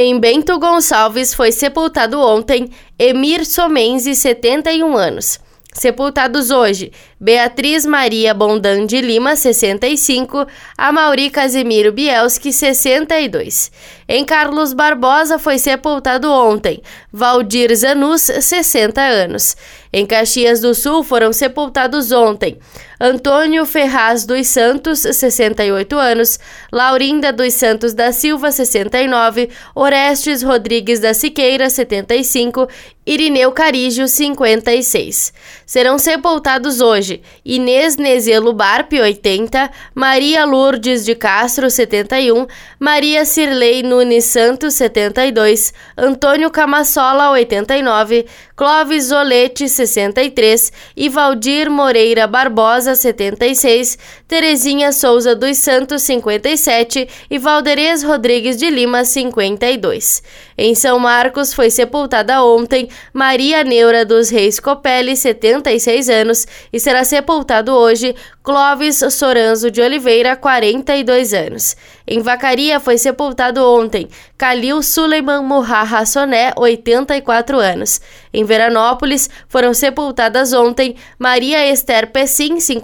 Em Bento Gonçalves foi sepultado ontem Emir Somenzi, 71 anos. Sepultados hoje, Beatriz Maria Bondan de Lima, 65, Amauri Casimiro Bielski, 62. Em Carlos Barbosa foi sepultado ontem Valdir Zanus, 60 anos. Em Caxias do Sul foram sepultados ontem Antônio Ferraz dos Santos, 68 anos, Laurinda dos Santos da Silva, 69, Orestes Rodrigues da Siqueira, 75, Irineu Carígio, 56. Serão sepultados hoje Inês Nezelo Barpe, 80, Maria Lourdes de Castro, 71, Maria Cirlei Nunes Santos, 72, Antônio Camassola, 89, Clóvis Zolete, 63 e Valdir Moreira Barbosa, Rosa, 76, Terezinha Souza dos Santos, 57 e Valderez Rodrigues de Lima, 52. Em São Marcos foi sepultada ontem Maria Neura dos Reis Copelli, 76 anos, e será sepultado hoje Clóvis Soranzo de Oliveira, 42 anos. Em Vacaria foi sepultado ontem Calil Suleiman Murra Soné, 84 anos. Em Veranópolis foram sepultadas ontem Maria Esther Pessim, 50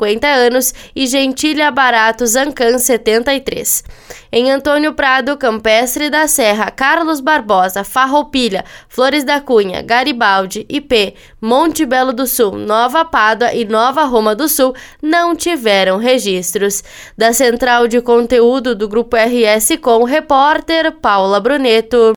anos, e Gentilha Barato Zancan, 73. Em Antônio Prado, Campestre da Serra, Carlos Barbosa, Farroupilha, Flores da Cunha, Garibaldi, IP, Monte Belo do Sul, Nova Pádua e Nova Roma do Sul não tiveram registros. Da central de conteúdo do Grupo RS com repórter Paula Bruneto.